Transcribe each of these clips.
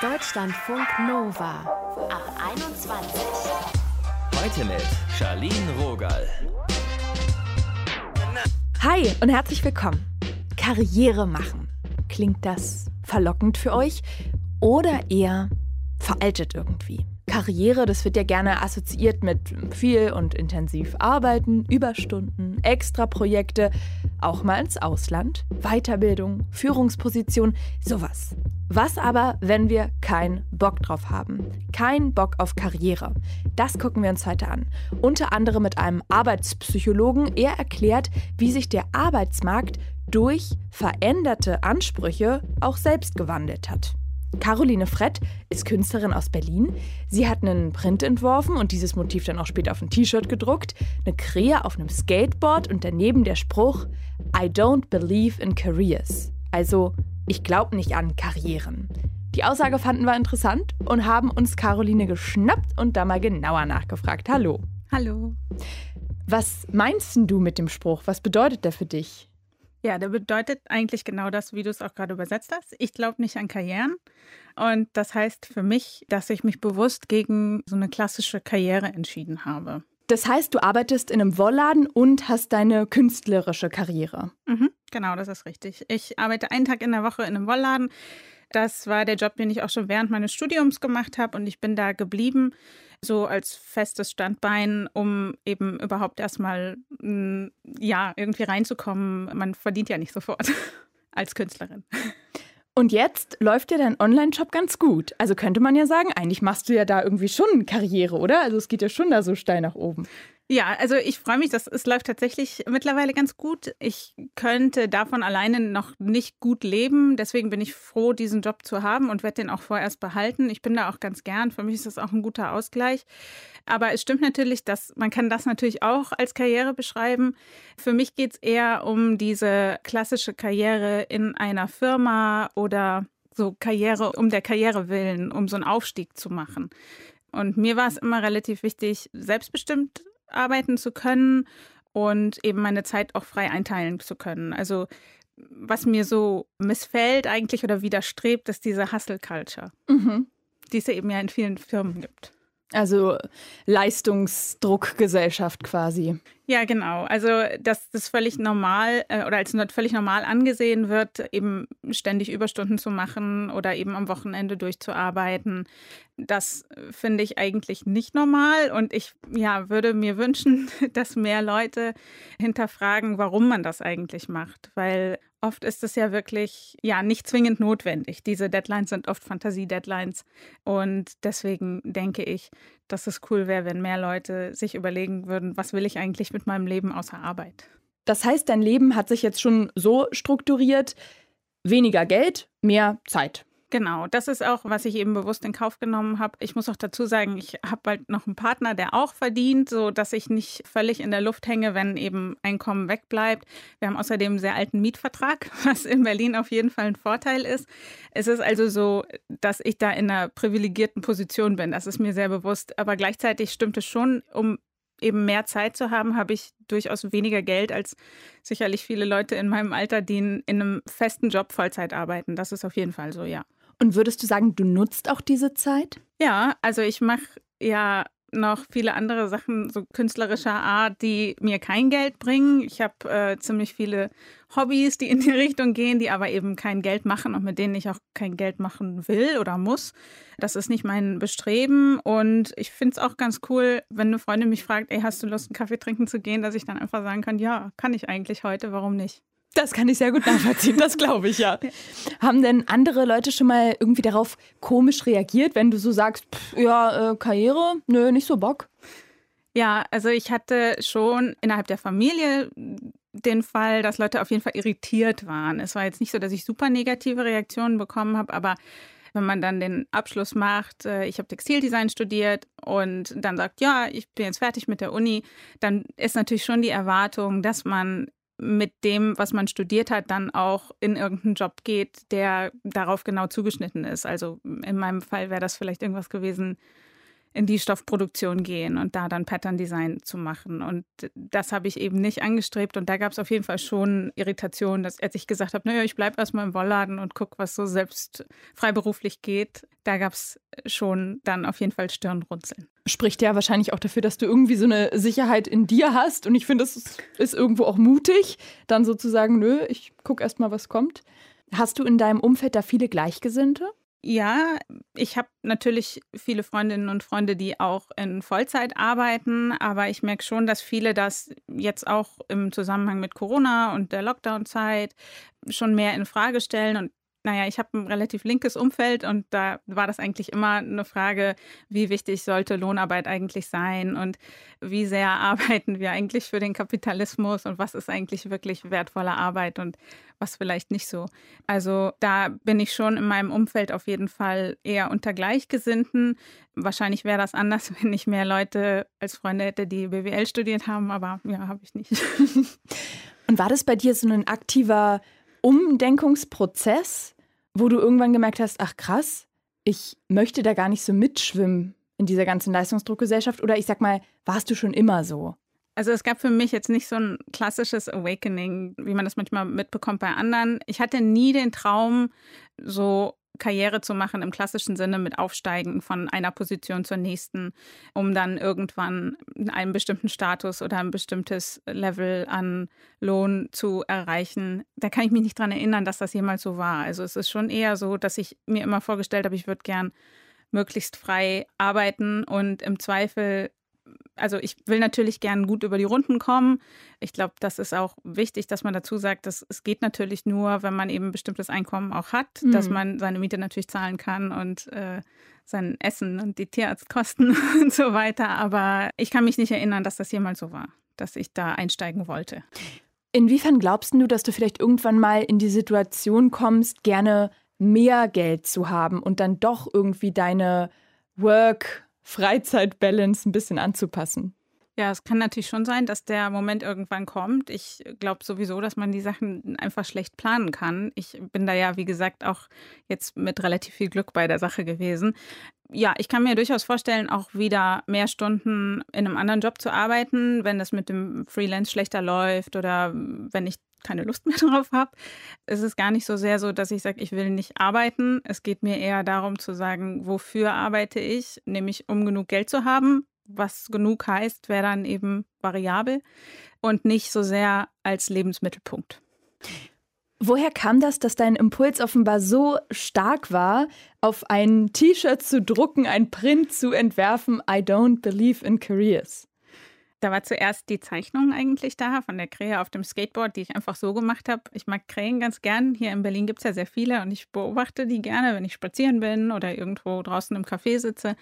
Deutschlandfunk Nova ab 21. Heute mit Charlene Rogal. Hi und herzlich willkommen. Karriere machen. Klingt das verlockend für euch oder eher veraltet irgendwie? Karriere, das wird ja gerne assoziiert mit viel und intensiv arbeiten, Überstunden, Extraprojekte, auch mal ins Ausland, Weiterbildung, Führungsposition, sowas. Was aber, wenn wir keinen Bock drauf haben? Kein Bock auf Karriere. Das gucken wir uns heute an. Unter anderem mit einem Arbeitspsychologen. Er erklärt, wie sich der Arbeitsmarkt durch veränderte Ansprüche auch selbst gewandelt hat. Caroline Frett ist Künstlerin aus Berlin. Sie hat einen Print entworfen und dieses Motiv dann auch später auf ein T-Shirt gedruckt. Eine Krähe auf einem Skateboard und daneben der Spruch I don't believe in careers. Also, ich glaube nicht an Karrieren. Die Aussage fanden wir interessant und haben uns Caroline geschnappt und da mal genauer nachgefragt. Hallo. Hallo. Was meinst du mit dem Spruch? Was bedeutet der für dich? Ja, der bedeutet eigentlich genau das, wie du es auch gerade übersetzt hast. Ich glaube nicht an Karrieren. Und das heißt für mich, dass ich mich bewusst gegen so eine klassische Karriere entschieden habe. Das heißt, du arbeitest in einem Wollladen und hast deine künstlerische Karriere. Mhm, genau, das ist richtig. Ich arbeite einen Tag in der Woche in einem Wollladen. Das war der Job, den ich auch schon während meines Studiums gemacht habe und ich bin da geblieben, so als festes Standbein, um eben überhaupt erstmal ja, irgendwie reinzukommen. Man verdient ja nicht sofort als Künstlerin. Und jetzt läuft ja dein Online-Shop ganz gut. Also könnte man ja sagen, eigentlich machst du ja da irgendwie schon Karriere, oder? Also es geht ja schon da so steil nach oben. Ja, also ich freue mich, dass es läuft tatsächlich mittlerweile ganz gut. Ich könnte davon alleine noch nicht gut leben. Deswegen bin ich froh, diesen Job zu haben und werde den auch vorerst behalten. Ich bin da auch ganz gern. Für mich ist das auch ein guter Ausgleich. Aber es stimmt natürlich, dass man kann das natürlich auch als Karriere beschreiben. Für mich geht es eher um diese klassische Karriere in einer Firma oder so Karriere um der Karriere willen, um so einen Aufstieg zu machen. Und mir war es immer relativ wichtig, selbstbestimmt arbeiten zu können und eben meine Zeit auch frei einteilen zu können. Also was mir so missfällt eigentlich oder widerstrebt, ist diese Hustle-Culture, mhm. die es ja eben ja in vielen Firmen gibt. Also Leistungsdruckgesellschaft quasi. Ja, genau. Also, dass das völlig normal äh, oder als völlig normal angesehen wird, eben ständig Überstunden zu machen oder eben am Wochenende durchzuarbeiten, das finde ich eigentlich nicht normal. Und ich ja, würde mir wünschen, dass mehr Leute hinterfragen, warum man das eigentlich macht. Weil Oft ist es ja wirklich ja nicht zwingend notwendig. Diese Deadlines sind oft Fantasie-Deadlines und deswegen denke ich, dass es cool wäre, wenn mehr Leute sich überlegen würden, was will ich eigentlich mit meinem Leben außer Arbeit. Das heißt, dein Leben hat sich jetzt schon so strukturiert, weniger Geld, mehr Zeit. Genau, das ist auch, was ich eben bewusst in Kauf genommen habe. Ich muss auch dazu sagen, ich habe bald noch einen Partner, der auch verdient, so dass ich nicht völlig in der Luft hänge, wenn eben Einkommen wegbleibt. Wir haben außerdem einen sehr alten Mietvertrag, was in Berlin auf jeden Fall ein Vorteil ist. Es ist also so, dass ich da in einer privilegierten Position bin. Das ist mir sehr bewusst. Aber gleichzeitig stimmt es schon, um eben mehr Zeit zu haben, habe ich durchaus weniger Geld als sicherlich viele Leute in meinem Alter, die in einem festen Job Vollzeit arbeiten. Das ist auf jeden Fall so, ja. Und würdest du sagen, du nutzt auch diese Zeit? Ja, also ich mache ja noch viele andere Sachen so künstlerischer Art, die mir kein Geld bringen. Ich habe äh, ziemlich viele Hobbys, die in die Richtung gehen, die aber eben kein Geld machen und mit denen ich auch kein Geld machen will oder muss. Das ist nicht mein Bestreben und ich finde es auch ganz cool, wenn eine Freundin mich fragt, ey, hast du Lust, einen Kaffee trinken zu gehen, dass ich dann einfach sagen kann, ja, kann ich eigentlich heute, warum nicht? Das kann ich sehr gut nachvollziehen, das glaube ich ja. Haben denn andere Leute schon mal irgendwie darauf komisch reagiert, wenn du so sagst, pff, ja, äh, Karriere, nö, nicht so Bock? Ja, also ich hatte schon innerhalb der Familie den Fall, dass Leute auf jeden Fall irritiert waren. Es war jetzt nicht so, dass ich super negative Reaktionen bekommen habe, aber wenn man dann den Abschluss macht, äh, ich habe Textildesign studiert und dann sagt, ja, ich bin jetzt fertig mit der Uni, dann ist natürlich schon die Erwartung, dass man mit dem, was man studiert hat, dann auch in irgendeinen Job geht, der darauf genau zugeschnitten ist. Also in meinem Fall wäre das vielleicht irgendwas gewesen in die Stoffproduktion gehen und da dann Pattern Design zu machen. Und das habe ich eben nicht angestrebt. Und da gab es auf jeden Fall schon Irritationen, dass als ich gesagt habe, naja, ich bleibe erstmal im Wollladen und gucke, was so selbst freiberuflich geht, da gab es schon dann auf jeden Fall Stirnrunzeln. Spricht ja wahrscheinlich auch dafür, dass du irgendwie so eine Sicherheit in dir hast. Und ich finde, es ist irgendwo auch mutig, dann sozusagen, nö, ich gucke erstmal, was kommt. Hast du in deinem Umfeld da viele Gleichgesinnte? Ja, ich habe natürlich viele Freundinnen und Freunde, die auch in Vollzeit arbeiten, aber ich merke schon, dass viele das jetzt auch im Zusammenhang mit Corona und der Lockdown-Zeit schon mehr in Frage stellen. Und naja, ich habe ein relativ linkes Umfeld und da war das eigentlich immer eine Frage, wie wichtig sollte Lohnarbeit eigentlich sein und wie sehr arbeiten wir eigentlich für den Kapitalismus und was ist eigentlich wirklich wertvolle Arbeit und was vielleicht nicht so. Also da bin ich schon in meinem Umfeld auf jeden Fall eher unter Gleichgesinnten. Wahrscheinlich wäre das anders, wenn ich mehr Leute als Freunde hätte, die BWL studiert haben, aber ja, habe ich nicht. und war das bei dir so ein aktiver Umdenkungsprozess? Wo du irgendwann gemerkt hast, ach krass, ich möchte da gar nicht so mitschwimmen in dieser ganzen Leistungsdruckgesellschaft? Oder ich sag mal, warst du schon immer so? Also es gab für mich jetzt nicht so ein klassisches Awakening, wie man das manchmal mitbekommt bei anderen. Ich hatte nie den Traum, so Karriere zu machen im klassischen Sinne mit Aufsteigen von einer Position zur nächsten, um dann irgendwann einen bestimmten Status oder ein bestimmtes Level an Lohn zu erreichen. Da kann ich mich nicht dran erinnern, dass das jemals so war. Also es ist schon eher so, dass ich mir immer vorgestellt habe, ich würde gern möglichst frei arbeiten und im Zweifel also ich will natürlich gern gut über die Runden kommen. Ich glaube, das ist auch wichtig, dass man dazu sagt, dass es geht natürlich nur, wenn man eben ein bestimmtes Einkommen auch hat, mhm. dass man seine Miete natürlich zahlen kann und äh, sein Essen und die Tierarztkosten und so weiter. Aber ich kann mich nicht erinnern, dass das jemals so war, dass ich da einsteigen wollte. Inwiefern glaubst du, dass du vielleicht irgendwann mal in die Situation kommst, gerne mehr Geld zu haben und dann doch irgendwie deine Work Freizeit-Balance ein bisschen anzupassen. Ja, es kann natürlich schon sein, dass der Moment irgendwann kommt. Ich glaube sowieso, dass man die Sachen einfach schlecht planen kann. Ich bin da ja, wie gesagt, auch jetzt mit relativ viel Glück bei der Sache gewesen. Ja, ich kann mir durchaus vorstellen, auch wieder mehr Stunden in einem anderen Job zu arbeiten, wenn das mit dem Freelance schlechter läuft oder wenn ich keine Lust mehr drauf habe. Es ist gar nicht so sehr so, dass ich sage, ich will nicht arbeiten. Es geht mir eher darum zu sagen, wofür arbeite ich, nämlich um genug Geld zu haben. Was genug heißt, wäre dann eben variabel und nicht so sehr als Lebensmittelpunkt. Woher kam das, dass dein Impuls offenbar so stark war, auf ein T-Shirt zu drucken, ein Print zu entwerfen, I don't believe in careers? Da war zuerst die Zeichnung eigentlich da von der Krähe auf dem Skateboard, die ich einfach so gemacht habe. Ich mag Krähen ganz gern. Hier in Berlin gibt es ja sehr viele und ich beobachte die gerne, wenn ich spazieren bin oder irgendwo draußen im Café sitze.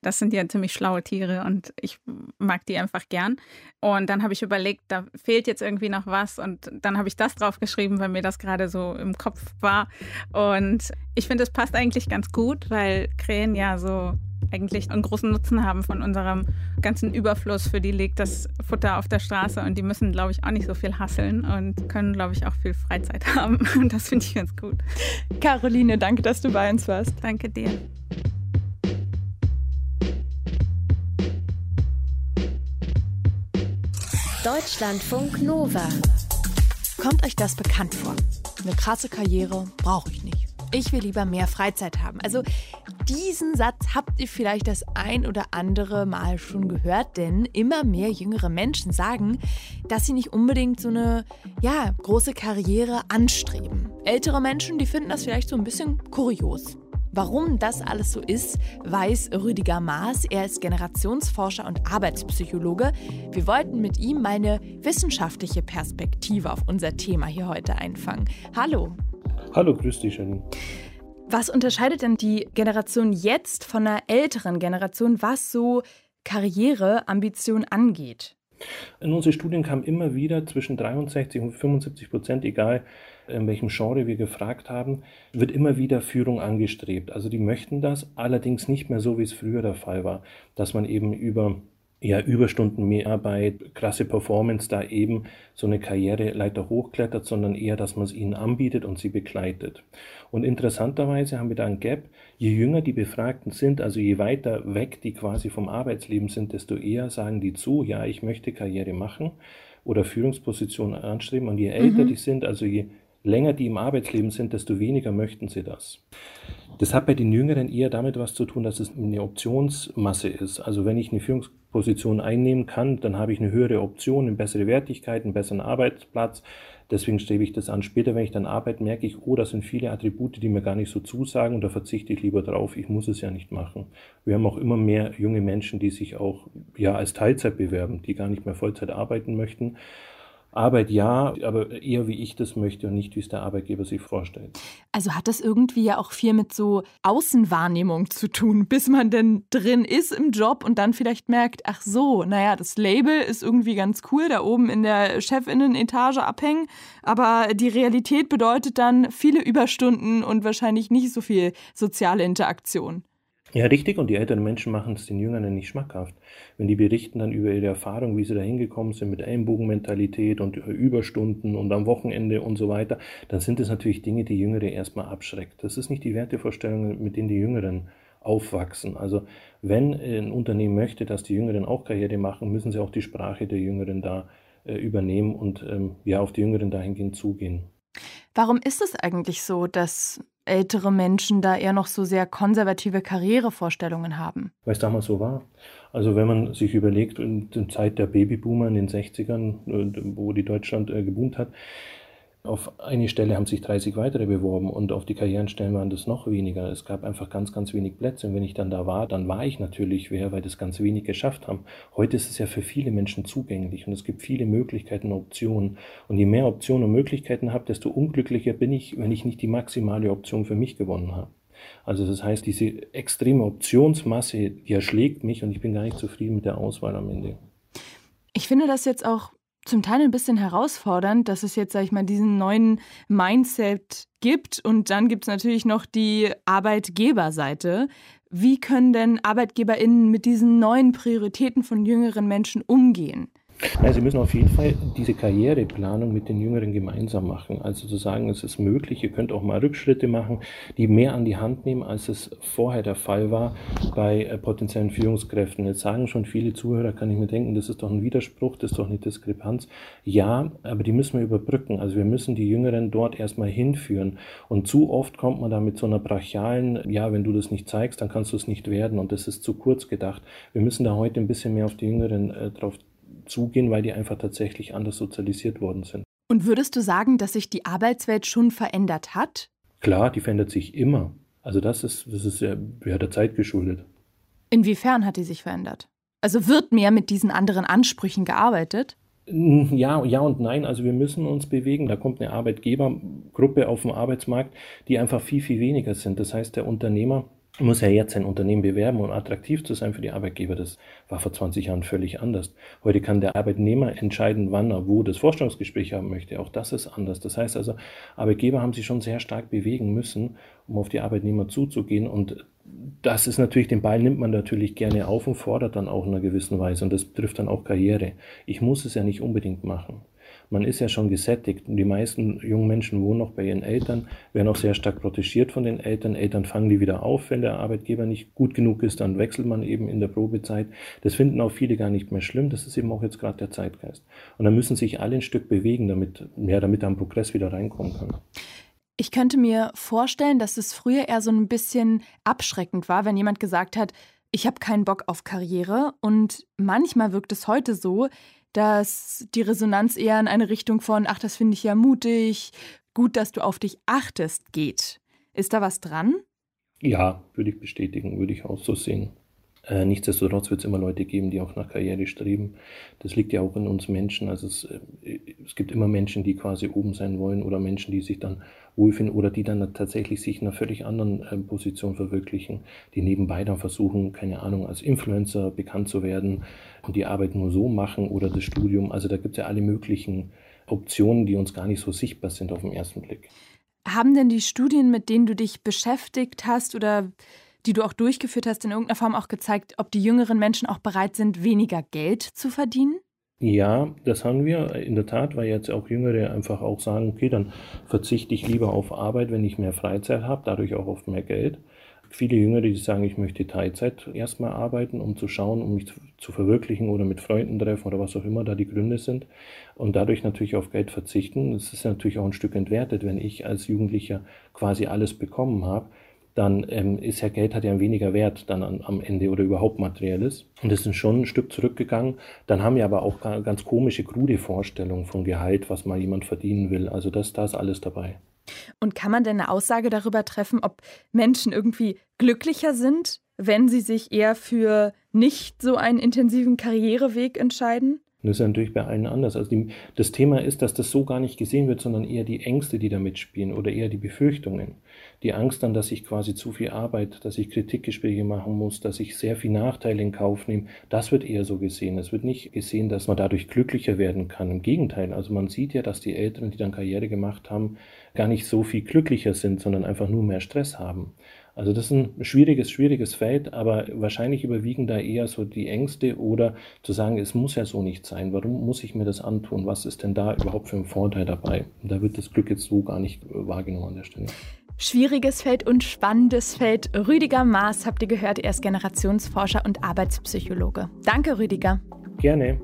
Das sind ja ziemlich schlaue Tiere und ich mag die einfach gern. Und dann habe ich überlegt, da fehlt jetzt irgendwie noch was und dann habe ich das draufgeschrieben, weil mir das gerade so im Kopf war. Und ich finde, es passt eigentlich ganz gut, weil Krähen ja so eigentlich einen großen Nutzen haben von unserem ganzen Überfluss. Für die liegt das Futter auf der Straße und die müssen, glaube ich, auch nicht so viel hasseln und können, glaube ich, auch viel Freizeit haben. Und das finde ich ganz gut. Caroline, danke, dass du bei uns warst. Danke dir. Deutschlandfunk Nova. Kommt euch das bekannt vor? Eine krasse Karriere brauche ich nicht. Ich will lieber mehr Freizeit haben. Also diesen Satz habt ihr vielleicht das ein oder andere Mal schon gehört, denn immer mehr jüngere Menschen sagen, dass sie nicht unbedingt so eine ja, große Karriere anstreben. Ältere Menschen, die finden das vielleicht so ein bisschen kurios. Warum das alles so ist, weiß Rüdiger Maas. Er ist Generationsforscher und Arbeitspsychologe. Wir wollten mit ihm meine wissenschaftliche Perspektive auf unser Thema hier heute einfangen. Hallo. Hallo, grüß dich, Janine. Was unterscheidet denn die Generation jetzt von einer älteren Generation, was so Karriereambition angeht? In unsere Studien kam immer wieder zwischen 63 und 75 Prozent, egal in welchem Genre wir gefragt haben, wird immer wieder Führung angestrebt. Also die möchten das, allerdings nicht mehr so, wie es früher der Fall war, dass man eben über ja, Überstunden, Mehrarbeit, krasse Performance da eben so eine Karriereleiter hochklettert, sondern eher, dass man es ihnen anbietet und sie begleitet. Und interessanterweise haben wir da ein Gap. Je jünger die Befragten sind, also je weiter weg die quasi vom Arbeitsleben sind, desto eher sagen die zu, ja, ich möchte Karriere machen oder Führungspositionen anstreben. Und je älter mhm. die sind, also je länger die im Arbeitsleben sind, desto weniger möchten sie das. Das hat bei den Jüngeren eher damit was zu tun, dass es eine Optionsmasse ist. Also wenn ich eine Führungsposition einnehmen kann, dann habe ich eine höhere Option, eine bessere Wertigkeit, einen besseren Arbeitsplatz. Deswegen strebe ich das an. Später, wenn ich dann arbeite, merke ich, oh, das sind viele Attribute, die mir gar nicht so zusagen und da verzichte ich lieber drauf. Ich muss es ja nicht machen. Wir haben auch immer mehr junge Menschen, die sich auch ja als Teilzeit bewerben, die gar nicht mehr Vollzeit arbeiten möchten Arbeit ja, aber eher wie ich das möchte und nicht wie es der Arbeitgeber sich vorstellt. Also hat das irgendwie ja auch viel mit so Außenwahrnehmung zu tun, bis man denn drin ist im Job und dann vielleicht merkt, ach so, naja, das Label ist irgendwie ganz cool, da oben in der Chefinnen-Etage abhängen, aber die Realität bedeutet dann viele Überstunden und wahrscheinlich nicht so viel soziale Interaktion. Ja, richtig. Und die älteren Menschen machen es den Jüngeren nicht schmackhaft. Wenn die berichten dann über ihre Erfahrung, wie sie da hingekommen sind mit Ellenbogenmentalität und Überstunden und am Wochenende und so weiter, dann sind es natürlich Dinge, die Jüngere erstmal abschreckt. Das ist nicht die Wertevorstellung, mit denen die Jüngeren aufwachsen. Also wenn ein Unternehmen möchte, dass die Jüngeren auch Karriere machen, müssen sie auch die Sprache der Jüngeren da äh, übernehmen und ähm, ja auf die Jüngeren dahingehend zugehen. Warum ist es eigentlich so, dass ältere Menschen da eher noch so sehr konservative Karrierevorstellungen haben? Weil es damals so war. Also wenn man sich überlegt, in der Zeit der Babyboomer in den 60ern, äh, wo die Deutschland äh, geboomt hat, auf eine Stelle haben sich 30 weitere beworben und auf die Karrierenstellen waren das noch weniger. Es gab einfach ganz, ganz wenig Plätze. Und wenn ich dann da war, dann war ich natürlich wer, weil das ganz wenig geschafft haben. Heute ist es ja für viele Menschen zugänglich und es gibt viele Möglichkeiten und Optionen. Und je mehr Optionen und Möglichkeiten habe, desto unglücklicher bin ich, wenn ich nicht die maximale Option für mich gewonnen habe. Also das heißt, diese extreme Optionsmasse, die erschlägt mich und ich bin gar nicht zufrieden mit der Auswahl am Ende. Ich finde das jetzt auch zum Teil ein bisschen herausfordernd, dass es jetzt, sag ich mal, diesen neuen Mindset gibt. Und dann gibt es natürlich noch die Arbeitgeberseite. Wie können denn ArbeitgeberInnen mit diesen neuen Prioritäten von jüngeren Menschen umgehen? Ja, Sie müssen auf jeden Fall diese Karriereplanung mit den Jüngeren gemeinsam machen. Also zu sagen, es ist möglich, ihr könnt auch mal Rückschritte machen, die mehr an die Hand nehmen, als es vorher der Fall war bei äh, potenziellen Führungskräften. Jetzt sagen schon viele Zuhörer, kann ich mir denken, das ist doch ein Widerspruch, das ist doch eine Diskrepanz. Ja, aber die müssen wir überbrücken. Also wir müssen die Jüngeren dort erstmal hinführen. Und zu oft kommt man da mit so einer brachialen, ja, wenn du das nicht zeigst, dann kannst du es nicht werden. Und das ist zu kurz gedacht. Wir müssen da heute ein bisschen mehr auf die Jüngeren äh, drauf zugehen, weil die einfach tatsächlich anders sozialisiert worden sind. Und würdest du sagen, dass sich die Arbeitswelt schon verändert hat? Klar, die verändert sich immer. Also das ist, das ist ja, ja der Zeit geschuldet. Inwiefern hat die sich verändert? Also wird mehr mit diesen anderen Ansprüchen gearbeitet? Ja, ja und nein. Also wir müssen uns bewegen. Da kommt eine Arbeitgebergruppe auf den Arbeitsmarkt, die einfach viel, viel weniger sind. Das heißt, der Unternehmer muss ja jetzt sein Unternehmen bewerben um attraktiv zu sein für die Arbeitgeber. Das war vor 20 Jahren völlig anders. Heute kann der Arbeitnehmer entscheiden, wann er wo das Vorstellungsgespräch haben möchte. Auch das ist anders. Das heißt also, Arbeitgeber haben sich schon sehr stark bewegen müssen, um auf die Arbeitnehmer zuzugehen. Und das ist natürlich, den Ball nimmt man natürlich gerne auf und fordert dann auch in einer gewissen Weise. Und das betrifft dann auch Karriere. Ich muss es ja nicht unbedingt machen man ist ja schon gesättigt. Und die meisten jungen Menschen wohnen noch bei ihren Eltern, werden auch sehr stark protegiert von den Eltern. Eltern fangen die wieder auf, wenn der Arbeitgeber nicht gut genug ist, dann wechselt man eben in der Probezeit. Das finden auch viele gar nicht mehr schlimm. Das ist eben auch jetzt gerade der Zeitgeist. Und dann müssen sich alle ein Stück bewegen, damit, ja, damit da ein Progress wieder reinkommen kann. Ich könnte mir vorstellen, dass es früher eher so ein bisschen abschreckend war, wenn jemand gesagt hat, ich habe keinen Bock auf Karriere. Und manchmal wirkt es heute so, dass die Resonanz eher in eine Richtung von, ach, das finde ich ja mutig, gut, dass du auf dich achtest, geht. Ist da was dran? Ja, würde ich bestätigen, würde ich auch so sehen. Äh, nichtsdestotrotz wird es immer Leute geben, die auch nach Karriere streben. Das liegt ja auch in uns Menschen. Also es, äh, es gibt immer Menschen, die quasi oben sein wollen oder Menschen, die sich dann wohlfinden oder die dann tatsächlich sich in einer völlig anderen äh, Position verwirklichen, die nebenbei dann versuchen, keine Ahnung, als Influencer bekannt zu werden und die Arbeit nur so machen oder das Studium. Also da gibt es ja alle möglichen Optionen, die uns gar nicht so sichtbar sind auf den ersten Blick. Haben denn die Studien, mit denen du dich beschäftigt hast oder die du auch durchgeführt hast, in irgendeiner Form auch gezeigt, ob die jüngeren Menschen auch bereit sind, weniger Geld zu verdienen? Ja, das haben wir in der Tat, weil jetzt auch Jüngere einfach auch sagen, okay, dann verzichte ich lieber auf Arbeit, wenn ich mehr Freizeit habe, dadurch auch auf mehr Geld. Viele Jüngere, die sagen, ich möchte Teilzeit erstmal arbeiten, um zu schauen, um mich zu verwirklichen oder mit Freunden treffen oder was auch immer da die Gründe sind und dadurch natürlich auf Geld verzichten. Das ist natürlich auch ein Stück entwertet, wenn ich als Jugendlicher quasi alles bekommen habe dann ähm, ist ja Geld hat ja weniger Wert dann an, am Ende oder überhaupt materielles. Und das ist schon ein Stück zurückgegangen. Dann haben wir aber auch ganz komische, krude Vorstellungen von Gehalt, was mal jemand verdienen will. Also das, da ist alles dabei. Und kann man denn eine Aussage darüber treffen, ob Menschen irgendwie glücklicher sind, wenn sie sich eher für nicht so einen intensiven Karriereweg entscheiden? Das ist natürlich bei allen anders. Also die, das Thema ist, dass das so gar nicht gesehen wird, sondern eher die Ängste, die da mitspielen oder eher die Befürchtungen. Die Angst dann, dass ich quasi zu viel Arbeit, dass ich Kritikgespräche machen muss, dass ich sehr viel Nachteile in Kauf nehme, das wird eher so gesehen. Es wird nicht gesehen, dass man dadurch glücklicher werden kann. Im Gegenteil, also man sieht ja, dass die Älteren, die dann Karriere gemacht haben, gar nicht so viel glücklicher sind, sondern einfach nur mehr Stress haben. Also das ist ein schwieriges, schwieriges Feld, aber wahrscheinlich überwiegen da eher so die Ängste oder zu sagen, es muss ja so nicht sein. Warum muss ich mir das antun? Was ist denn da überhaupt für ein Vorteil dabei? Und da wird das Glück jetzt so gar nicht wahrgenommen an der Stelle. Schwieriges Feld und spannendes Feld. Rüdiger Maas habt ihr gehört, er ist Generationsforscher und Arbeitspsychologe. Danke, Rüdiger. Gerne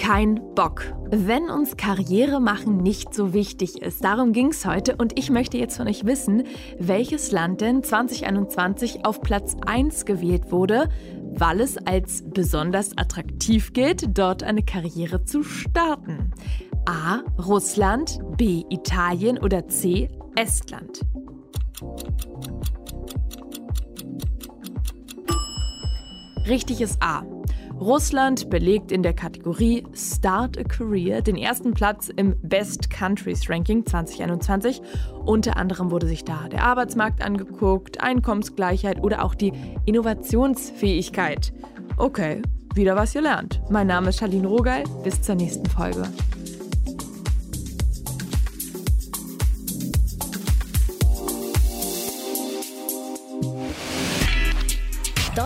kein Bock. Wenn uns Karriere machen nicht so wichtig ist, darum ging es heute und ich möchte jetzt von euch wissen, welches Land denn 2021 auf Platz 1 gewählt wurde, weil es als besonders attraktiv gilt, dort eine Karriere zu starten. A. Russland, B. Italien oder C. Estland. Richtig ist A. Russland belegt in der Kategorie Start a Career den ersten Platz im Best Countries Ranking 2021. Unter anderem wurde sich da der Arbeitsmarkt angeguckt, Einkommensgleichheit oder auch die Innovationsfähigkeit. Okay, wieder was ihr lernt. Mein Name ist Charlene Rogal. Bis zur nächsten Folge.